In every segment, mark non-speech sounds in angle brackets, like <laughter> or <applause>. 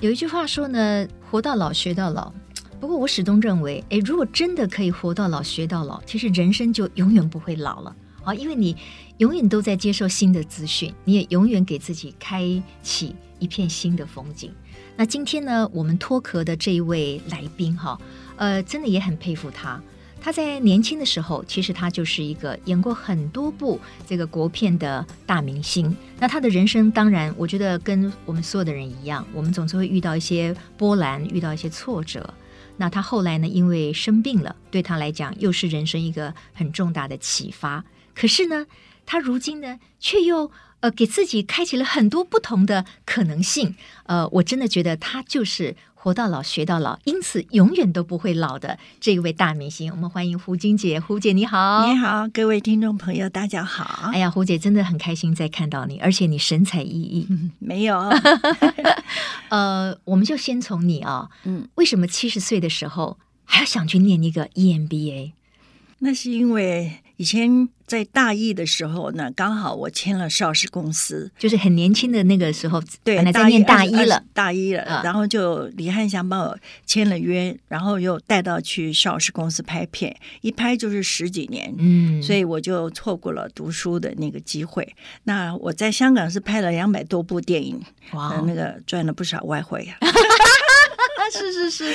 有一句话说呢，活到老学到老。<tsk> 不过我始终认为，诶，如果真的可以活到老学到老，其实人生就永远不会老了啊，因为你永远都在接受新的资讯，你也永远给自己开启一片新的风景。那今天呢，我们脱壳的这一位来宾哈，呃，真的也很佩服他。他在年轻的时候，其实他就是一个演过很多部这个国片的大明星。那他的人生，当然，我觉得跟我们所有的人一样，我们总是会遇到一些波澜，遇到一些挫折。那他后来呢，因为生病了，对他来讲又是人生一个很重大的启发。可是呢，他如今呢，却又呃给自己开启了很多不同的可能性。呃，我真的觉得他就是。活到老学到老，因此永远都不会老的这一位大明星，我们欢迎胡金姐。胡姐你好，你好，各位听众朋友，大家好。哎呀，胡姐真的很开心再看到你，而且你神采奕奕。嗯、没有，<laughs> 呃，我们就先从你啊、哦，嗯，为什么七十岁的时候还要想去念一个 EMBA？那是因为。以前在大一的时候呢，刚好我签了邵氏公司，就是很年轻的那个时候，对，本来在念大一了，大一了，然后就李汉祥帮我签了约，然后又带到去邵氏公司拍片，一拍就是十几年，嗯，所以我就错过了读书的那个机会。那我在香港是拍了两百多部电影，哇，那个赚了不少外汇 <laughs> <laughs> 呀。是是是，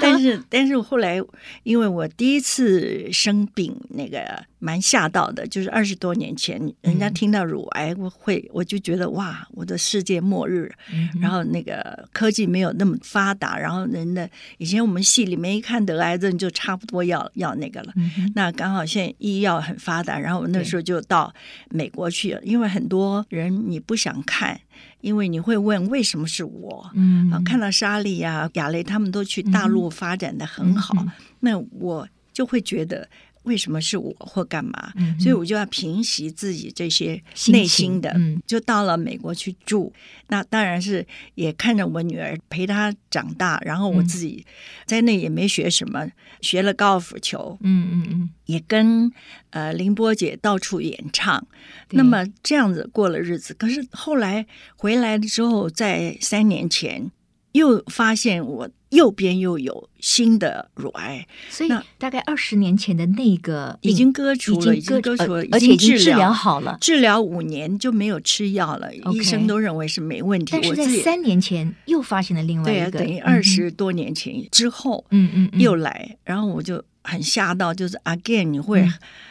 但是但是后来，因为我第一次生病，那个蛮吓到的，就是二十多年前，人家听到乳癌，我会我就觉得哇，我的世界末日。然后那个科技没有那么发达，然后人的以前我们戏里面一看得癌症就差不多要要那个了。那刚好现在医药很发达，然后我那时候就到美国去了，因为很多人你不想看。因为你会问为什么是我？嗯，啊，看到莎莉呀、亚雷他们都去大陆发展的很好，嗯、那我就会觉得为什么是我或干嘛？嗯、所以我就要平息自己这些内心的，嗯、就到了美国去住。那当然是也看着我女儿陪她长大，然后我自己在那也没学什么，学了高尔夫球。嗯嗯嗯，也跟呃林波姐到处演唱。那么这样子过了日子，可是后来回来的时候，在三年前又发现我右边又有新的乳癌，所以大概二十年前的那个已经割除了，已经割除了，而且已经治疗好了，治疗五年就没有吃药了，医生都认为是没问题。但是在三年前又发现了另外一个，等于二十多年前之后，嗯嗯，又来，然后我就很吓到，就是 again 你会。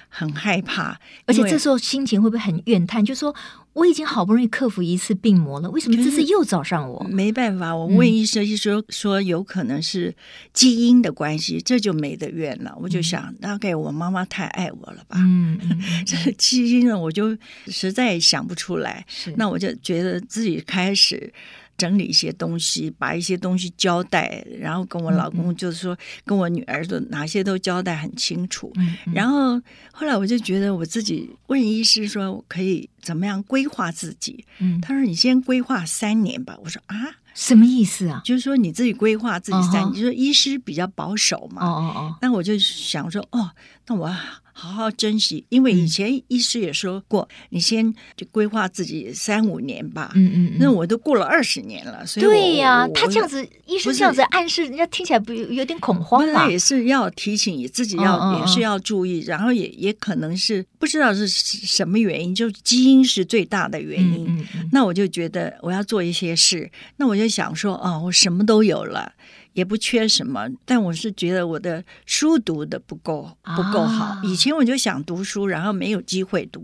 很害怕，而且这时候心情会不会很怨叹？就说我已经好不容易克服一次病魔了，为什么这次又找上我？没办法，我问医生，医生说有可能是基因的关系，这就没得怨了。我就想，大概我妈妈太爱我了吧？嗯，<laughs> 这基因呢，我就实在想不出来。那我就觉得自己开始。整理一些东西，把一些东西交代，然后跟我老公就是说，跟我女儿的哪些都交代很清楚。然后后来我就觉得我自己问医师说，我可以怎么样规划自己？嗯，他说你先规划三年吧。我说啊，什么意思啊？就是说你自己规划自己三年，哦、就说医师比较保守嘛。哦哦哦。那我就想说，哦，那我。好好珍惜，因为以前医师也说过，嗯、你先就规划自己三五年吧。嗯嗯，嗯那我都过了二十年了，所以对呀、啊，他这样子，医生这样子暗示，人家听起来不有点恐慌吗？那也是要提醒你自己要，也是要注意，然后也也可能是不知道是什么原因，就基因是最大的原因。那我就觉得我要做一些事，那我就想说，哦，我什么都有了。也不缺什么，但我是觉得我的书读的不够不够好。啊、以前我就想读书，然后没有机会读，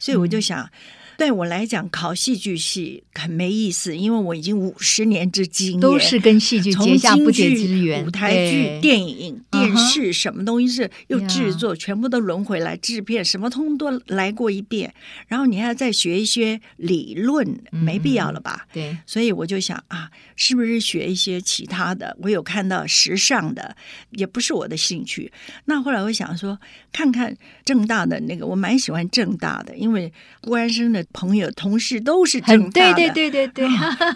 所以我就想。嗯对我来讲，考戏剧系很没意思，因为我已经五十年之经验，都是跟戏剧结下不解之缘。舞台剧、电影、电视，什么东西是又制作，uh. 全部都轮回来制片，什么通通都来过一遍。然后你还要再学一些理论，没必要了吧？嗯、对，所以我就想啊，是不是学一些其他的？我有看到时尚的，也不是我的兴趣。那后来我想说，看看正大的那个，我蛮喜欢正大的，因为郭安生的。朋友、同事都是正大的，对对对对对，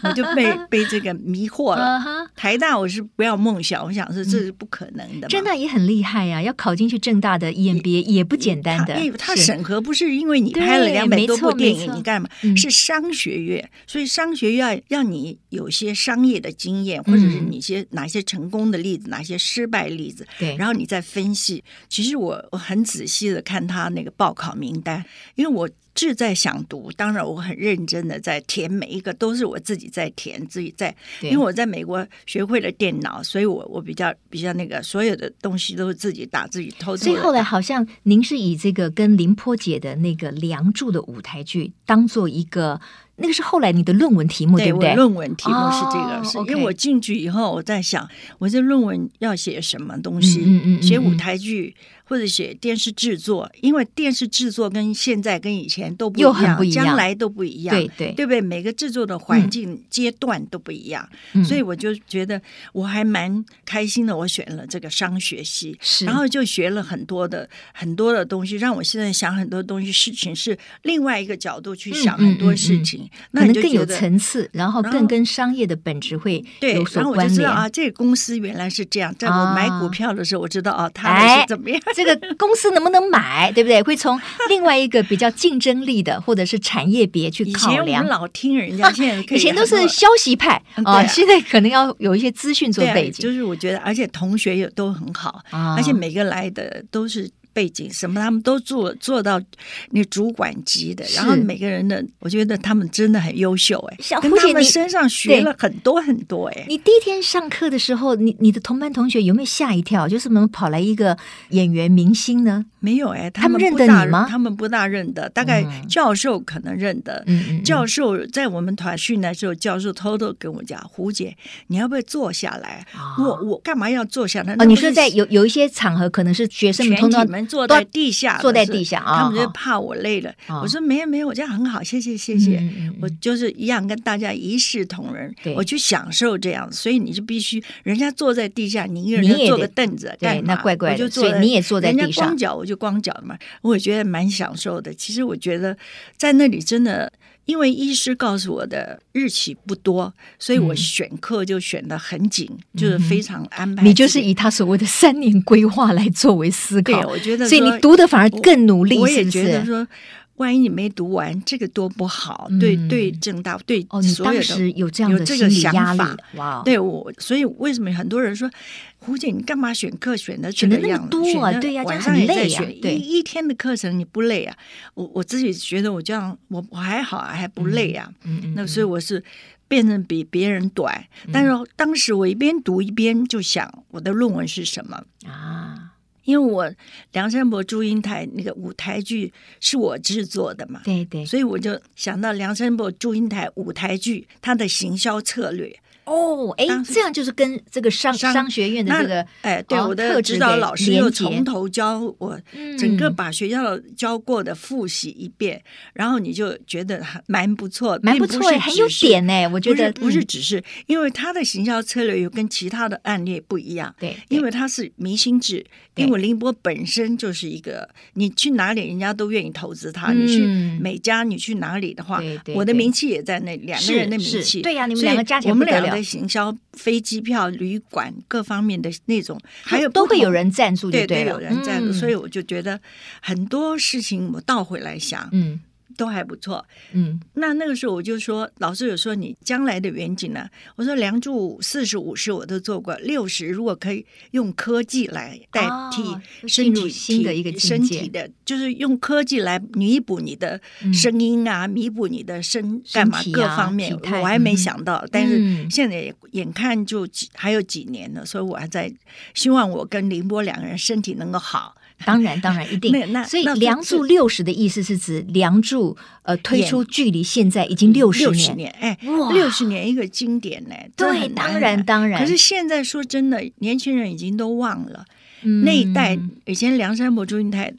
我就被 <laughs> 被这个迷惑了。台大我是不要梦想，我想说这是不可能的。正大也很厉害呀，要考进去正大的 EMBA 也不简单的。因为他审核不是因为你拍了两百多部电影，你干嘛？是商学院，所以商学院要让你有些商业的经验，或者是你些哪些成功的例子，哪些失败例子，对，然后你再分析。其实我我很仔细的看他那个报考名单，因为我。志在想读，当然我很认真的在填每一个，都是我自己在填，自己在。因为我在美国学会了电脑，所以我我比较比较那个，所有的东西都是自己打，自己偷偷。所以后来好像您是以这个跟林波姐的那个《梁祝》的舞台剧当做一个。那个是后来你的论文题目，对，对不对？论文题目是这个，哦、是因为我进去以后我在想，我这论文要写什么东西？嗯嗯嗯、写舞台剧或者写电视制作，因为电视制作跟现在跟以前都不一样，一样将来都不一样，对对，对不对？每个制作的环境、嗯、阶段都不一样，嗯、所以我就觉得我还蛮开心的。我选了这个商学系，是然后就学了很多的很多的东西，让我现在想很多东西事情是另外一个角度去想很多事情。嗯嗯嗯嗯可能更有层次，然后更跟商业的本质会有所关联。对，然后我就知道啊，这个公司原来是这样。在我买股票的时候，我知道哦，它是怎么样。这个公司能不能买，对不对？会从另外一个比较竞争力的，或者是产业别去考量。以前我们老听人家，现在 <laughs> 以前都是消息派啊，现在可能要有一些资讯做背景。就是我觉得，而且同学也都很好，而且每个来的都是。背景什么他们都做做到那主管级的，然后每个人的，我觉得他们真的很优秀哎，跟他们身上学了很多很多哎。你第一天上课的时候，你你的同班同学有没有吓一跳？就是怎么跑来一个演员明星呢？没有哎，他们认得你吗？他们不大认得，大概教授可能认得。教授在我们团训的时候，教授偷偷跟我讲：“胡姐，你要不要坐下来？”我我干嘛要坐下来？哦，你说在有有一些场合，可能是学生们通常。坐在地下，坐在地下啊！他们就怕我累了。我说没有没有，我这样很好，谢谢谢谢。我就是一样跟大家一视同仁，我去享受这样。所以你就必须，人家坐在地下，你一个人坐个凳子，对，那怪怪的。所以你也坐在地上，人家光脚我就光脚嘛，我也觉得蛮享受的。其实我觉得在那里真的。因为医师告诉我的日期不多，所以我选课就选的很紧，嗯、就是非常安排。你就是以他所谓的三年规划来作为思考，对，我觉得，所以你读的反而更努力，我，我也觉得说。万一你没读完，这个多不好。对对，正大对所有的有这样的心理压力。哇，对我，所以为什么很多人说胡姐，你干嘛选课选的选的那样多啊？对呀，晚上也在选一一天的课程，你不累啊？我我自己觉得我这样，我我还好啊，还不累啊。嗯那所以我是变成比别人短，但是当时我一边读一边就想，我的论文是什么啊？因为我梁山伯祝英台那个舞台剧是我制作的嘛，对对，所以我就想到梁山伯祝英台舞台剧它的行销策略。哦，哎，这样就是跟这个商商学院的这个哎，对，我的指导老师又从头教我，整个把学校教过的复习一遍，然后你就觉得蛮不错，蛮不错，很有点呢。我觉得不是只是因为他的行销策略又跟其他的案例不一样，对，因为他是明星制，因为林波本身就是一个，你去哪里人家都愿意投资他，你去美家，你去哪里的话，我的名气也在那，两个人的名气，对呀，你们两个加起来我们两个。行销、飞机票、旅馆各方面的那种，还有都会有人赞助，对对，有人赞助，所以我就觉得很多事情我倒回来想，嗯。都还不错，嗯，那那个时候我就说，老师有说你将来的远景呢？我说梁祝四十五十我都做过，六十如果可以用科技来代替身体新的一个身体的，就是用科技来弥补你的声音啊，弥补你的身干嘛各方面，我还没想到，但是现在眼看就几还有几年了，所以我还在希望我跟凌波两个人身体能够好。<laughs> 当然，当然一定。那所以《梁祝六十》的意思是指《梁祝》呃推出距离现在已经六十年，哎，哇，六十年一个经典呢。对，当然当然。可是现在说真的，年轻人已经都忘了那一代以前梁山伯祝英台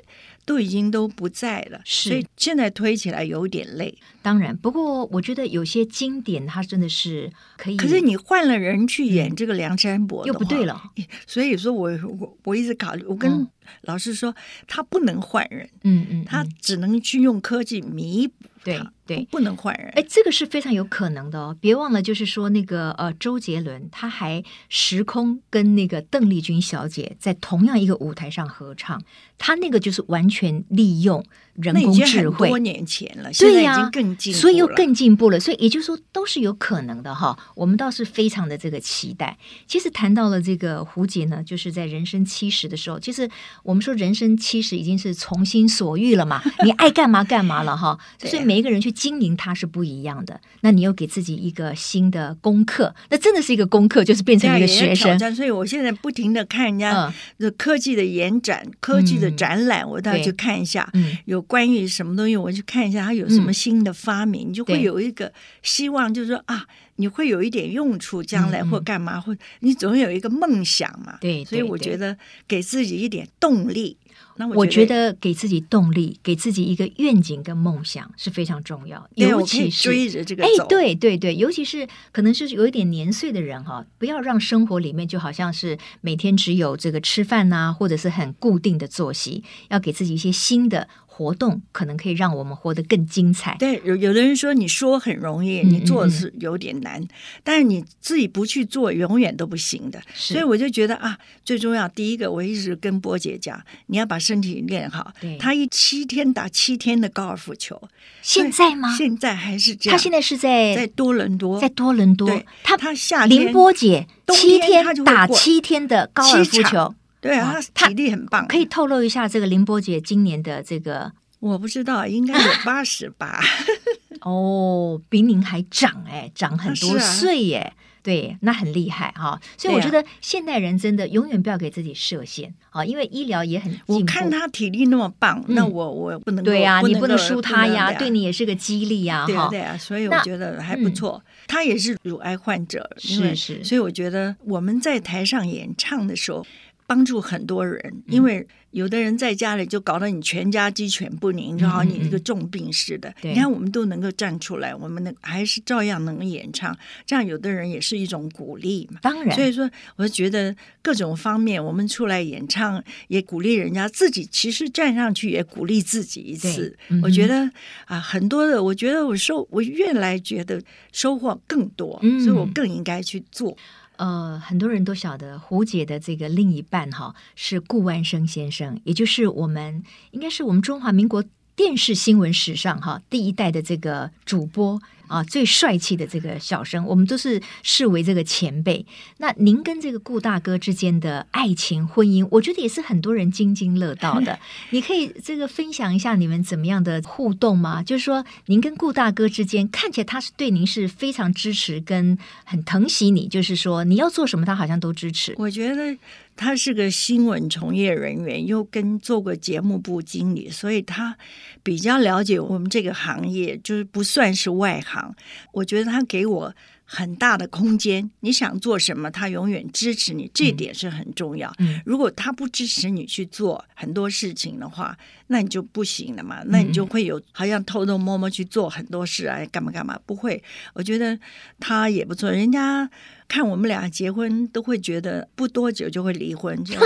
都已经都不在了，所以现在推起来有点累。当然，不过我觉得有些经典它真的是可以。可是你换了人去演这个梁山伯，又不对了。<laughs> 所以说我我我一直考虑，我跟。老师说他不能换人，嗯嗯，他只能去用科技弥补对对，不能换人。哎，这个是非常有可能的哦。别忘了，就是说那个呃，周杰伦他还时空跟那个邓丽君小姐在同样一个舞台上合唱，他那个就是完全利用人工智慧。多年前了，对呀、啊，更进，所以又更进步了。所以也就是说，都是有可能的哈。我们倒是非常的这个期待。其实谈到了这个胡杰呢，就是在人生七十的时候，其实我们说人生七十已经是从心所欲了嘛，<laughs> 你爱干嘛干嘛了哈。<laughs> 所以每一个人去经营它是不一样的。那你又给自己一个新的功课，那真的是一个功课，就是变成一个学生。所以我现在不停的看人家的科技的延展、嗯、科技的展览，我倒要去看一下。嗯、有关于什么东西，我去看一下，它有什么新的发明，嗯、你就会有一个希望，就是说啊，你会有一点用处，将来或干嘛，嗯、或你总有一个梦想嘛。对，所以我觉得给自己一点动力。那我觉得给自己动力，给自己一个愿景跟梦想是非常重要。尤其是追着这个，哎，对对对，尤其是可能是有一点年岁的人哈，不要让生活里面就好像是每天只有这个吃饭呐，或者是很固定的作息，要给自己一些新的。活动可能可以让我们活得更精彩。对，有有的人说你说很容易，你做是有点难，嗯嗯，但是你自己不去做，永远都不行的。所以我就觉得啊，最重要第一个，我一直跟波姐讲，你要把身体练好。对，他一七天打七天的高尔夫球，现在吗？现在还是这样。他现在是在在多伦多，在多伦多。他他夏天凌波姐七天打七天的高尔夫球。对啊，他体力很棒。可以透露一下这个林波姐今年的这个？我不知道，应该有八十吧。<laughs> 哦，比您还长哎，长很多岁耶。对，那很厉害哈。所以我觉得现代人真的永远不要给自己设限啊，因为医疗也很。我看他体力那么棒，嗯、那我我不能对呀、啊，你不能输他呀，对你也是个激励呀。对啊，对啊，所以我觉得还不错。嗯、他也是乳癌患者，是是，所以我觉得我们在台上演唱的时候。帮助很多人，因为有的人在家里就搞得你全家鸡犬不宁，就好像你一个重病似的。你看，我们都能够站出来，我们能还是照样能演唱，这样有的人也是一种鼓励嘛。当然，所以说，我觉得各种方面，我们出来演唱也鼓励人家，自己其实站上去也鼓励自己一次。我觉得啊，很多的，我觉得我收，我越来觉得收获更多，所以我更应该去做。呃，很多人都晓得胡姐的这个另一半哈是顾万生先生，也就是我们应该是我们中华民国电视新闻史上哈第一代的这个主播。啊，最帅气的这个小生，我们都是视为这个前辈。那您跟这个顾大哥之间的爱情婚姻，我觉得也是很多人津津乐道的。<laughs> 你可以这个分享一下你们怎么样的互动吗？就是说，您跟顾大哥之间看起来他是对您是非常支持跟很疼惜你，就是说你要做什么，他好像都支持。我觉得。他是个新闻从业人员，又跟做过节目部经理，所以他比较了解我们这个行业，就是不算是外行。我觉得他给我很大的空间，你想做什么，他永远支持你，这点是很重要。嗯，如果他不支持你去做很多事情的话，那你就不行了嘛。那你就会有好像偷偷摸摸去做很多事啊，干嘛干嘛？不会，我觉得他也不错。人家看我们俩结婚，都会觉得不多久就会离婚。<laughs> 就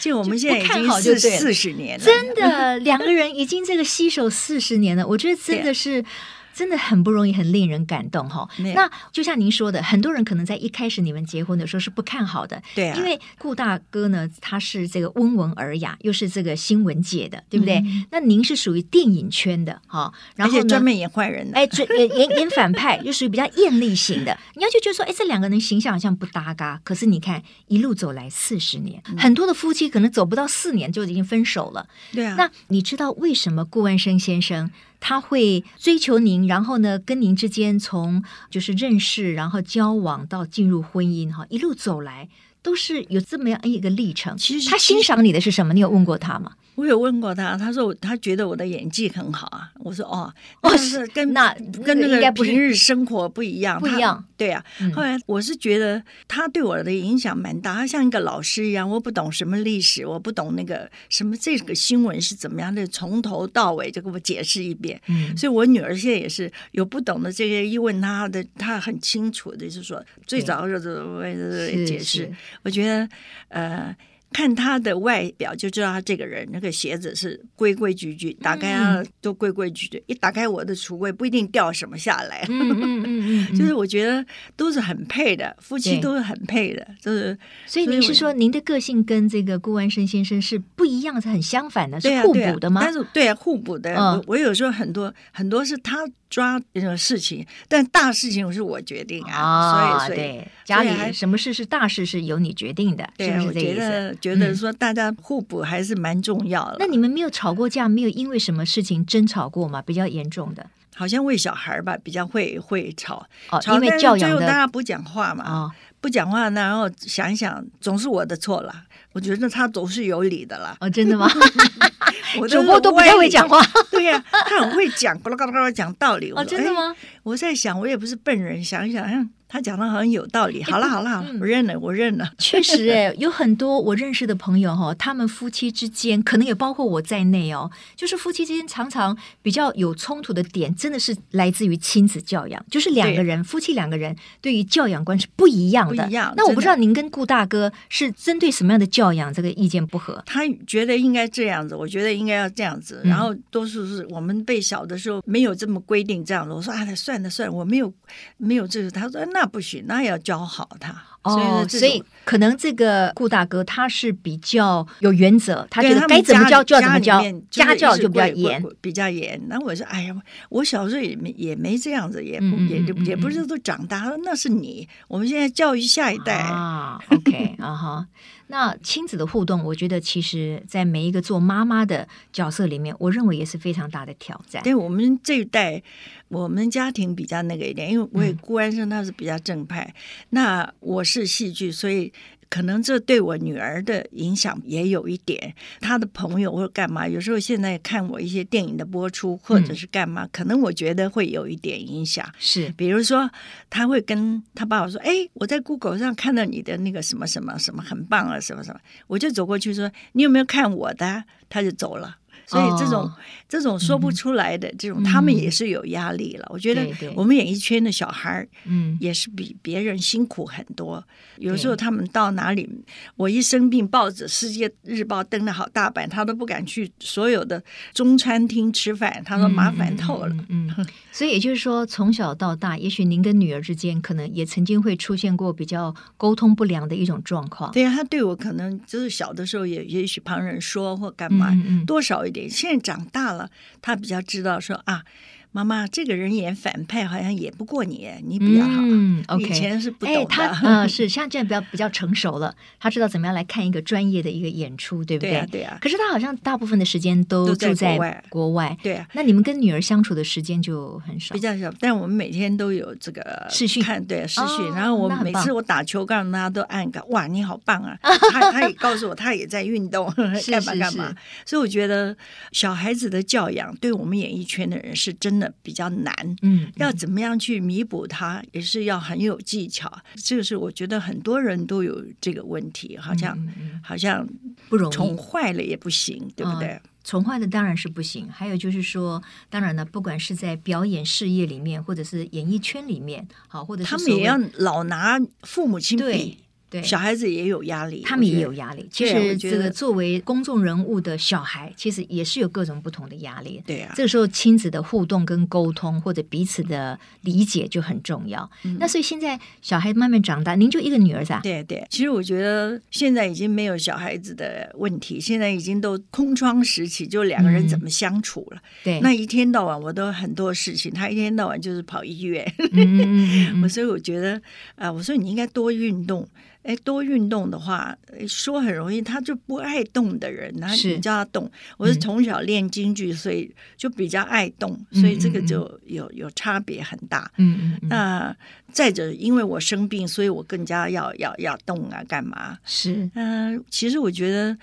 就我们现在已经四四十年了，真的两个人已经这个携手四十年了，我觉得真的是。真的很不容易，很令人感动哈。那就像您说的，很多人可能在一开始你们结婚的时候是不看好的，对啊。因为顾大哥呢，他是这个温文尔雅，又是这个新闻界的，对不对？嗯、那您是属于电影圈的哈，然后专门演坏人的，哎，演演演反派，又属于比较艳丽型的。你要就觉得说，哎，这两个人形象好像不搭嘎。可是你看一路走来四十年，嗯、很多的夫妻可能走不到四年就已经分手了。对啊。那你知道为什么顾万生先生？他会追求您，然后呢，跟您之间从就是认识，然后交往到进入婚姻，哈，一路走来都是有这么样一个历程。其实他欣赏你的是什么？你有问过他吗？我有问过他，他说他觉得我的演技很好啊。我说哦，但是跟那跟那个平日生活不一样，不一样。对啊，后来我是觉得他对我的影响蛮大，他像一个老师一样。我不懂什么历史，我不懂那个什么这个新闻是怎么样的，从头到尾就给我解释一遍。嗯，所以我女儿现在也是有不懂的这些，一问他的，他很清楚的，就是说最早就是解释。我觉得呃。看他的外表就知道他这个人那个鞋子是规规矩矩，打开啊都规规矩矩。一打开我的橱柜，不一定掉什么下来。<laughs> 就是我觉得都是很配的，夫妻都是很配的，就是。所以您是说您的个性跟这个顾万生先生是不一样，是很相反的，是互补的吗？但是对啊，互补的。我我有时候很多很多是他抓这种事情，但大事情是我决定啊。所以所以家里什么事是大事是由你决定的，是不是这意思？觉得说大家互补还是蛮重要的。那你们没有吵过架，没有因为什么事情争吵过吗？比较严重的，好像喂小孩吧，比较会会吵。哦，因为教养的，大家不讲话嘛，不讲话，然后想一想，总是我的错了。我觉得他总是有理的了。哦，真的吗？<laughs> <laughs> 我主播都不太会讲话。<laughs> 对呀，他很会讲，咕噜咕噜咕噜讲道理。哦，真的吗？我在想，我也不是笨人，想一想。他讲的好像有道理。好了好了，好了，我认了，我认了。<laughs> 确实，哎，有很多我认识的朋友哈，他们夫妻之间，可能也包括我在内哦，就是夫妻之间常常比较有冲突的点，真的是来自于亲子教养，就是两个人夫妻两个人对于教养观是不一样的。不一样。那我不知道您跟顾大哥是针对什么样的教养这个意见不合？他觉得应该这样子，我觉得应该要这样子。然后多数是我们被小的时候没有这么规定这样子。我说啊，算了算了，我没有没有这个。他说那不行，那要。教好他哦，所以可能这个顾大哥他是比较有原则，他觉得该怎么教就要怎么教，家教就比较严，比较严。那我说，哎呀，我小时候也没也没这样子，也不也也不是都长大了，那是你。我们现在教育下一代啊，OK <laughs> 啊哈。那亲子的互动，我觉得其实在每一个做妈妈的角色里面，我认为也是非常大的挑战。对我们这一代。我们家庭比较那个一点，因为我也顾安生他是比较正派，嗯、那我是戏剧，所以可能这对我女儿的影响也有一点。她的朋友或者干嘛，有时候现在看我一些电影的播出或者是干嘛，嗯、可能我觉得会有一点影响。是，比如说他会跟他爸爸说：“哎，我在 Google 上看到你的那个什么什么什么很棒啊，什么什么。”我就走过去说：“你有没有看我的？”他就走了。所以这种、哦、这种说不出来的、嗯、这种，他们也是有压力了。嗯、我觉得我们演艺圈的小孩，嗯，也是比别人辛苦很多。嗯、有时候他们到哪里，我一生病，报纸《世界日报》登的好大版，他都不敢去所有的中餐厅吃饭，他说麻烦透了。嗯，<laughs> 所以也就是说，从小到大，也许您跟女儿之间，可能也曾经会出现过比较沟通不良的一种状况。对啊，他对我可能就是小的时候也也许旁人说或干嘛，多少一点。现在长大了，他比较知道说啊。妈妈，这个人演反派好像演不过你，你比较好。嗯，OK。以前是不懂的。他嗯，<laughs> 是现在这样比较比较成熟了，他知道怎么样来看一个专业的一个演出，对不对？对啊，对啊。可是他好像大部分的时间都住在国外。国外对啊。那你们跟女儿相处的时间就很少。比较少，但我们每天都有这个视讯看，对视讯。然后我每次我打球，告诉大家都按个哇，你好棒啊！<laughs> 他他也告诉我，他也在运动，<laughs> 干嘛干嘛。所以我觉得小孩子的教养，对我们演艺圈的人是真的比较难。嗯，要怎么样去弥补它，也是要很有技巧。这个是我觉得很多人都有这个问题，好像、嗯、好像不容易，宠坏了也不行，对不对？宠坏的当然是不行。还有就是说，当然了，不管是在表演事业里面，或者是演艺圈里面，好，或者是他们也要老拿父母亲比。对对，小孩子也有压力，他们也有压力。其实这个作为公众人物的小孩，其实也是有各种不同的压力。对啊，这个时候亲子的互动跟沟通，或者彼此的理解就很重要。嗯、那所以现在小孩慢慢长大，您就一个女儿噻？对对，其实我觉得现在已经没有小孩子的问题，现在已经都空窗时期，就两个人怎么相处了。嗯、对，那一天到晚我都很多事情，他一天到晚就是跑医院。我、嗯、<laughs> 所以我觉得啊、呃，我说你应该多运动。哎，多运动的话，说很容易，他就不爱动的人，他你叫他动。我是从小练京剧，所以就比较爱动，所以这个就有有差别很大。嗯嗯。那再者，因为我生病，所以我更加要要要动啊，干嘛？是。嗯，其实我觉得。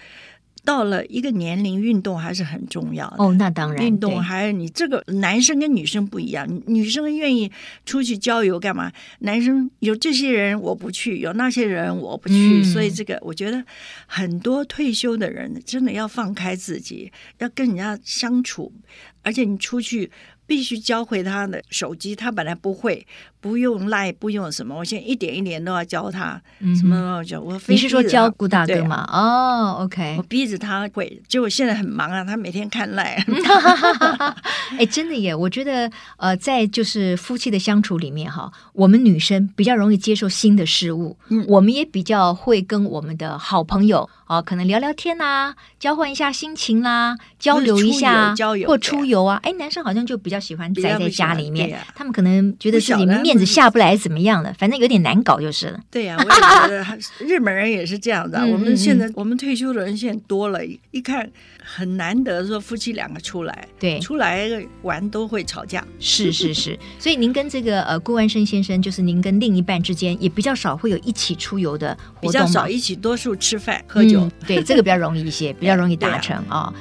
到了一个年龄，运动还是很重要的。哦，那当然，运动还有你这个男生跟女生不一样，女生愿意出去郊游干嘛？男生有这些人我不去，有那些人我不去，嗯、所以这个我觉得很多退休的人真的要放开自己，要跟人家相处，而且你出去。必须教会他的手机，他本来不会，不用 Line，不用什么，我现在一点一点都要教他，嗯、什么都要教。我你是说教顾大哥吗？哦，OK，我逼着他会，结果现在很忙啊，他每天看 Line。<laughs> <laughs> 哎，真的耶，我觉得呃，在就是夫妻的相处里面哈，我们女生比较容易接受新的事物，嗯，我们也比较会跟我们的好朋友啊、呃，可能聊聊天啦、啊，交换一下心情啦、啊，交流一下，或出游啊。哎，男生好像就比较。喜欢宅在家里面，他们可能觉得自己面子下不来，怎么样的？反正有点难搞就是了。对呀、啊，我也觉得 <laughs> 日本人也是这样的。我们现在我们退休的人现在多了，一看很难得说夫妻两个出来，对，出来玩都会吵架。是是是，所以您跟这个呃顾万生先生，就是您跟另一半之间也比较少会有一起出游的活动，比较少一起多数吃饭喝酒、嗯。对，这个比较容易一些，比较容易达成 <laughs> 啊。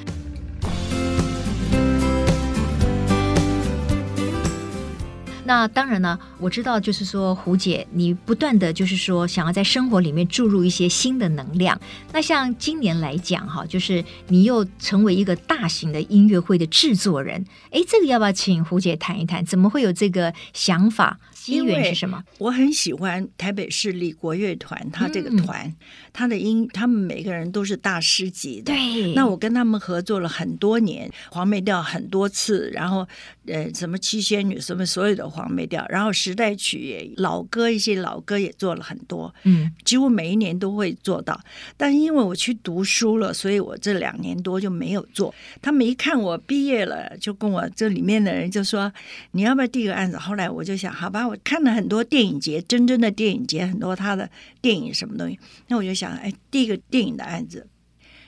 那当然呢，我知道，就是说，胡姐，你不断的就是说，想要在生活里面注入一些新的能量。那像今年来讲，哈，就是你又成为一个大型的音乐会的制作人，哎，这个要不要请胡姐谈一谈？怎么会有这个想法？因为是什么？我很喜欢台北市立国乐团，他这个团，他、嗯、的音，他们每个人都是大师级的。对，那我跟他们合作了很多年，黄梅调很多次，然后呃，什么七仙女，什么所有的黄梅调，然后时代曲也老歌一些老歌也做了很多，嗯，几乎每一年都会做到。但因为我去读书了，所以我这两年多就没有做。他们一看我毕业了，就跟我这里面的人就说：“你要不要递个案子？”后来我就想，好吧，我。看了很多电影节，真正的电影节，很多他的电影什么东西，那我就想，哎，第一个电影的案子，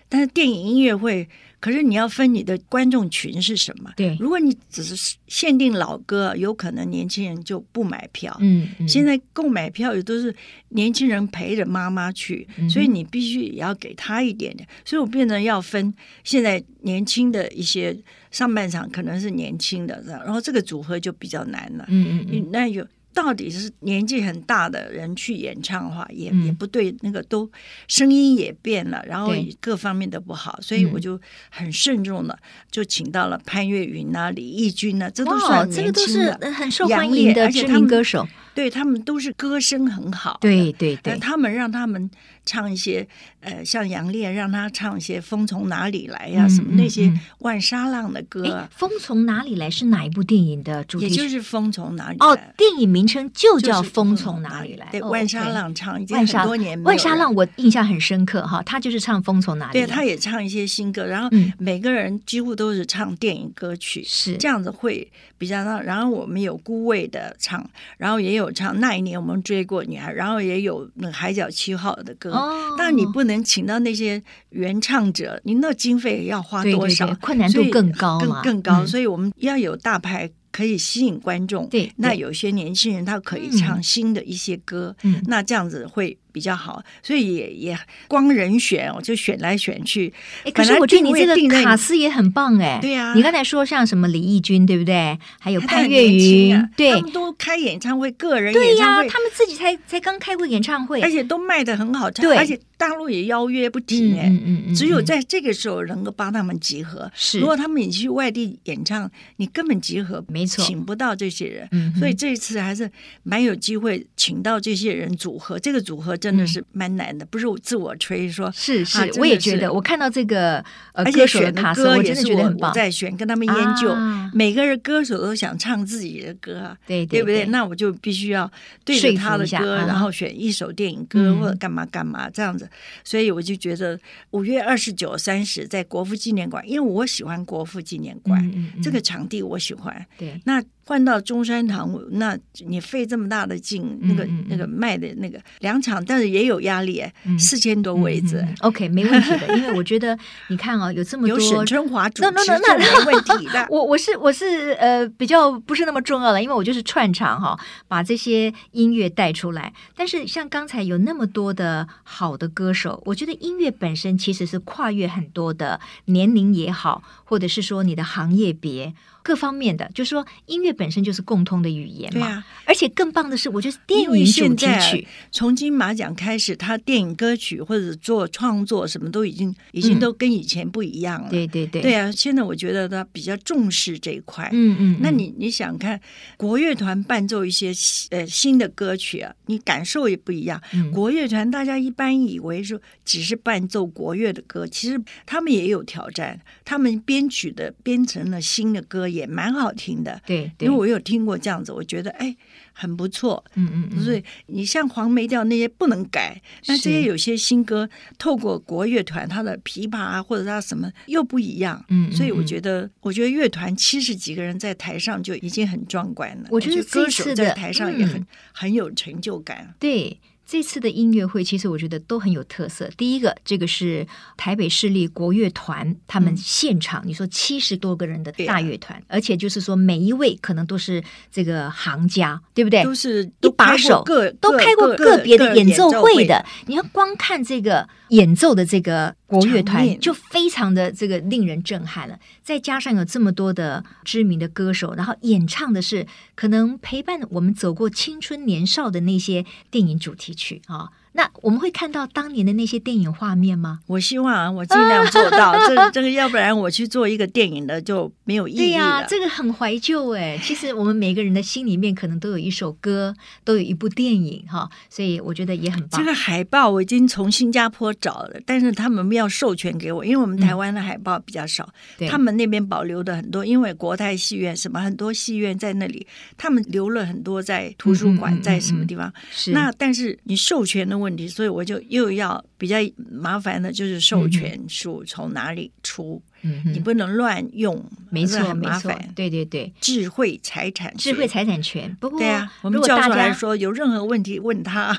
但是电影音乐会，可是你要分你的观众群是什么？对，如果你只是限定老歌，有可能年轻人就不买票。嗯，嗯，现在购买票也都是年轻人陪着妈妈去，嗯，所以你必须也要给他一点点。所以我变成要分现在年轻的一些。上半场可能是年轻的，然后这个组合就比较难了。嗯嗯，嗯，那有到底是年纪很大的人去演唱的话，也、嗯、也不对，那个都声音也变了，然后各方面都不好，所以我就很慎重的就请到了潘越云啊、李翊君啊，这都算年轻的，这个都是很受欢迎的知名歌手。对，他们都是歌声很好，对对对，他们让他们唱一些呃，像杨烈让他唱一些《风从哪里来》呀、什么那些万沙浪的歌。哎，《风从哪里来》是哪一部电影的主题？也就是《风从哪里来》。哦，电影名称就叫《风从哪里来》。对，万沙浪唱已经很多年。万沙浪我印象很深刻哈，他就是唱《风从哪里来》。对，他也唱一些新歌，然后每个人几乎都是唱电影歌曲，是、嗯、这样子会比较让。然后我们有孤味的唱，然后也有唱那一年。我们追过女孩，然后也有那个海角七号的歌，哦，但你不能请到那些原唱者，你那经费要花多少？对对对，困难度更高更更高，嗯，所以我们要有大牌。可以吸引观众，对，那有些年轻人他可以唱新的一些歌，嗯，那这样子会比较好，所以也也光人选，我就选来选去。哎，可是我觉得你这个卡斯也很棒哎，对呀，你刚才说像什么李翊君对不对？还有潘越云，对，他们都开演唱会，个人演唱会，他们自己才才刚开过演唱会，而且都卖的很好，对，而且大陆也邀约不停哎，嗯嗯，只有在这个时候能够帮他们集合，是，如果他们你去外地演唱，你根本集合没。没错，请不到这些人，嗯，所以这一次还是蛮有机会请到这些人组合。这个组合真的是蛮难的，嗯、不是我自我吹说，是是、我也觉得。我看到这个，呃、而且选的歌也是我我在选，跟他们研究、啊。每个人歌手都想唱自己的歌，对对，对不对？那我就必须要对着他的歌，然后选一首电影歌、嗯、或者干嘛干嘛这样子。所以我就觉得五月二十九、三十在国父纪念馆，因为我喜欢国父纪念馆、这个场地，我喜欢。对，那。换到中山堂，那你费这么大的劲，那个那个卖的那个两场，但是也有压力，四千多位子。OK，没问题的，<laughs> 因为我觉得你看啊，有这么多有沈春华主持，那那那没问题的。<laughs> 我我是我是呃比较不是那么重要的，因为我就是串场哈，把这些音乐带出来。但是像刚才有那么多的好的歌手，我觉得音乐本身其实是跨越很多的年龄也好，或者是说你的行业别各方面的，就是说音乐。本身就是共通的语言嘛。啊，而且更棒的是，我觉得电影主题曲从金马奖开始，他电影歌曲或者做创作什么都已经已经都跟以前不一样了。对对对，对啊，现在我觉得他比较重视这一块。嗯嗯，那你你想看国乐团伴奏一些呃新的歌曲啊，你感受也不一样。国乐团大家一般以为说只是伴奏国乐的歌，其实他们也有挑战，他们编曲的编成了新的歌也蛮好听的。对，因为我有听过这样子，我觉得哎。很不错，嗯嗯嗯，所以你像黄梅调那些不能改，那这些有些新歌透过国乐团，他的琵琶啊或者他什么又不一样，嗯，嗯，嗯，所以我觉得，我觉得乐团七十几个人在台上就已经很壮观了。我觉得歌手在台上也很、嗯、很有成就感，对。这次的音乐会，其实我觉得都很有特色。第一个，这个是台北市立国乐团，他们现场，嗯、你说七十多个人的大乐团，啊、而且就是说每一位可能都是这个行家，对不对？都是一把手，都开过个别的演奏会的。你要光看这个演奏的这个。国乐团就非常的这个令人震撼了，再加上有这么多的知名的歌手，然后演唱的是可能陪伴我们走过青春年少的那些电影主题曲啊。那我们会看到当年的那些电影画面吗？我希望啊，我尽量做到。<laughs> 这这个，要不然我去做一个电影的就没有意义了。对呀、啊，这个很怀旧哎。其实我们每个人的心里面可能都有一首歌，都有一部电影哈，所以我觉得也很棒。这个海报我已经从新加坡找了，但是他们要授权给我，因为我们台湾的海报比较少，嗯、他们那边保留的很多，因为国泰戏院什么很多戏院在那里，他们留了很多在图书馆，在什么地方？是那但是你授权的问题，所以我就又要比较麻烦的，就是授权书从哪里出。嗯，你不能乱用，没错，没错，对对对，智慧财产，智慧财产权。不过，对啊，我们教授来说，有任何问题问他。<laughs>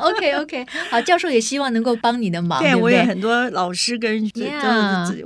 OK OK，好，教授也希望能够帮你的忙。对，我有很多老师跟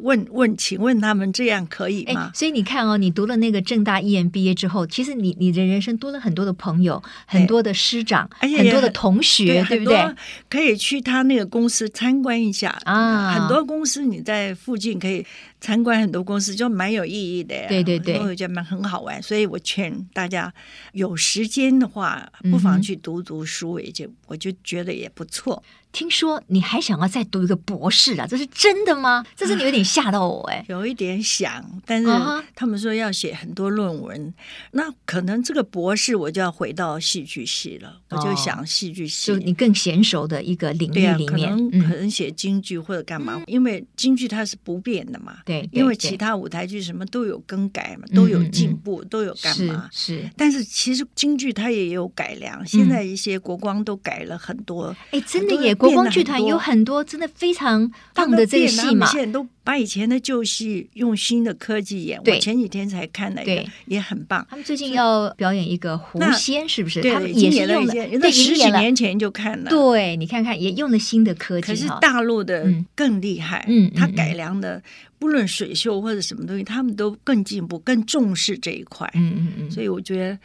问问，请问他们这样可以吗？所以你看哦，你读了那个正大 EMBA 之后，其实你你的人生多了很多的朋友，很多的师长，很多的同学，对不对？可以去他那个公司参观一下啊，很多公司你在附近。可以参观很多公司，就蛮有意义的。对对对，我觉得蛮很好玩，所以我劝大家有时间的话，不妨去读读书，也就我就觉得也不错。听说你还想要再读一个博士啊？这是真的吗？这是你有点吓到我哎、欸，有一点想，但是他们说要写很多论文，uh. 那可能这个博士我就要回到戏剧系了。Uh 我就想戏剧系，就你更娴熟的一个领域里面，啊、可能可能写京剧或者干嘛，嗯、因为京剧它是不变的嘛。对，因为其他舞台剧什么都有更改嘛，都有进步，都有干嘛？是，是但是其实京剧它也有改良，现在一些国光都改了很多。哎、嗯，真的也。国光剧团有很多真的非常棒的这个戏嘛，现在都把以前的旧戏用新的科技演。我前几天才看了一个，也很棒。他们最近要表演一个狐仙，是不是？他们也是用了，对，十几年前就看了。对，你看看，也用了新的科技。可是大陆的更厉害，嗯，他改良的，不论水秀或者什么东西，他们都更进步，更重视这一块。嗯嗯嗯，所以我觉得。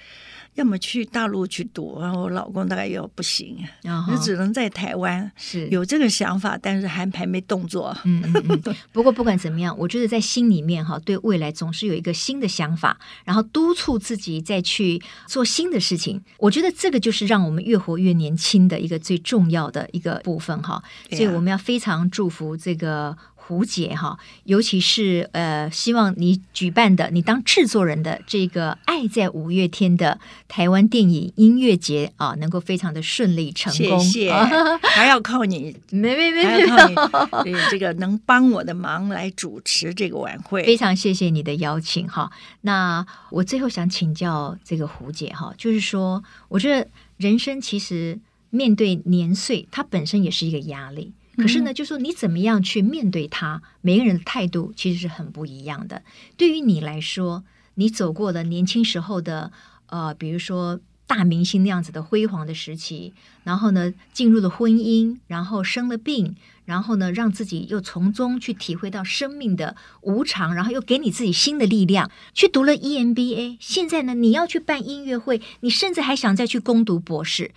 要么去大陆去读，然后我老公大概又不行，然后只能在台湾是有这个想法，但是还还没动作。嗯嗯嗯。<laughs> 不过不管怎么样，我觉得在心里面哈，对未来总是有一个新的想法，然后督促自己再去做新的事情。我觉得这个就是让我们越活越年轻的一个最重要的一个部分哈。所以我们要非常祝福这个。胡姐哈，尤其是呃，希望你举办的，你当制作人的这个《爱在五月天》的台湾电影音乐节啊，能够非常的顺利成功。谢谢，<laughs> 还要靠你，没没没，还要靠你，这个能帮我的忙来主持这个晚会。非常谢谢你的邀请哈。那我最后想请教这个胡姐哈，就是说，我觉得人生其实面对年岁，它本身也是一个压力。可是呢，就说你怎么样去面对他，每个人的态度其实是很不一样的。对于你来说，你走过了年轻时候的呃，比如说大明星那样子的辉煌的时期，然后呢，进入了婚姻，然后生了病，然后呢，让自己又从中去体会到生命的无常，然后又给你自己新的力量，去读了 EMBA。现在呢，你要去办音乐会，你甚至还想再去攻读博士。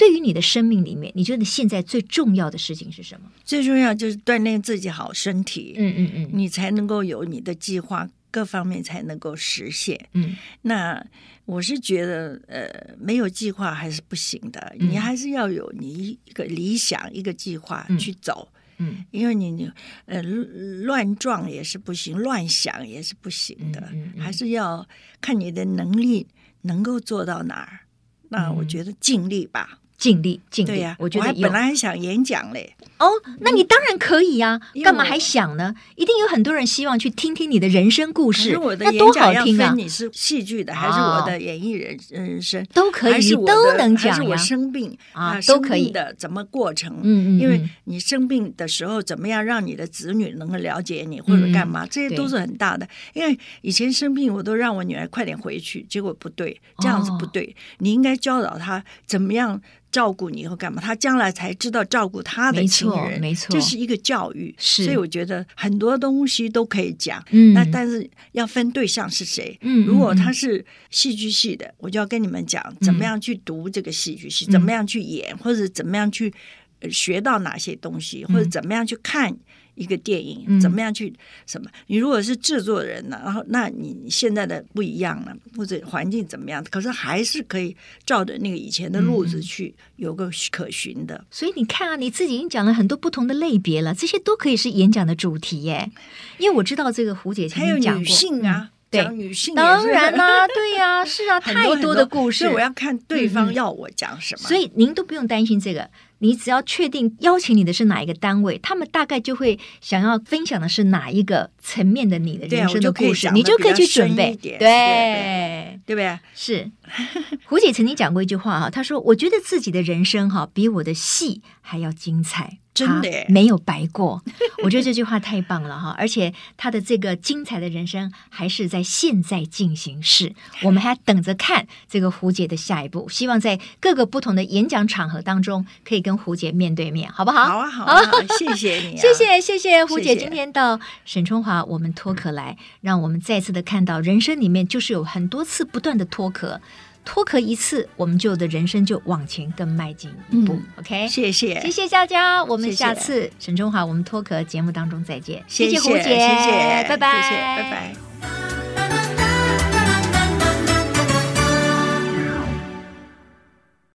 对于你的生命里面，你觉得现在最重要的事情是什么？最重要就是锻炼自己好身体，嗯嗯嗯，你才能够有你的计划各方面才能够实现。嗯，那我是觉得，呃，没有计划还是不行的，嗯、你还是要有你一个理想、一个计划去走。嗯，因为你你呃乱撞也是不行，乱想也是不行的，嗯嗯嗯、还是要看你的能力能够做到哪儿。那我觉得尽力吧。尽力，尽力。对呀、啊，我觉得我本来还想演讲嘞。哦，那你当然可以呀、啊，干嘛还想呢？一定有很多人希望去听听你的人生故事。我的演讲要分你是戏剧的，还是我的演艺人人生都可以，都能讲呀。还是我生病啊，都可以的，怎么过程？嗯嗯，因为你生病的时候，怎么样让你的子女能够了解你，或者干嘛？这些都是很大的。因为以前生病，我都让我女儿快点回去，结果不对，这样子不对。你应该教导她怎么样。照顾你以后干嘛？他将来才知道照顾他的亲人，没错，这是一个教育。是，所以我觉得很多东西都可以讲。嗯，那但是要分对象是谁。嗯，如果他是戏剧系的，我就要跟你们讲怎么样去读这个戏剧系，怎么样去演，或者怎么样去学到哪些东西，或者怎么样去看。一个电影怎么样去什么？你如果是制作人呢，然后那你现在的不一样了，或者环境怎么样？可是还是可以照着那个以前的路子去，有个可循的。所以你看啊，你自己已经讲了很多不同的类别了，这些都可以是演讲的主题耶。因为我知道这个胡姐曾经讲过，还有女性啊，对，讲女性当然啦，<laughs> 对呀，是啊，太多的故事，所以我要看对方要我讲什么。所以您都不用担心这个。你只要确定邀请你的是哪一个单位，他们大概就会想要分享的是哪一个层面的你的人生的故事，啊、你就可以去准备。对对，对不对？是。<laughs> 胡姐曾经讲过一句话哈，她说：“我觉得自己的人生哈比我的戏还要精彩，真的没有白过。<laughs> ”我觉得这句话太棒了哈，而且他的这个精彩的人生还是在现在进行式，我们还等着看这个胡姐的下一步。希望在各个不同的演讲场合当中，可以跟胡姐面对面，好不好？好啊，好啊，<laughs> 谢谢你、啊，谢谢谢谢胡姐，今天到沈春华我们脱壳来，让我们再次的看到人生里面就是有很多次不断的脱壳。脱壳一次，我们就的人生就往前更迈进一步。嗯、OK，谢谢，谢谢佳佳，我们下次沈中华我们脱壳节目当中再见。谢谢，谢谢胡姐，谢谢，拜拜，谢谢，拜拜。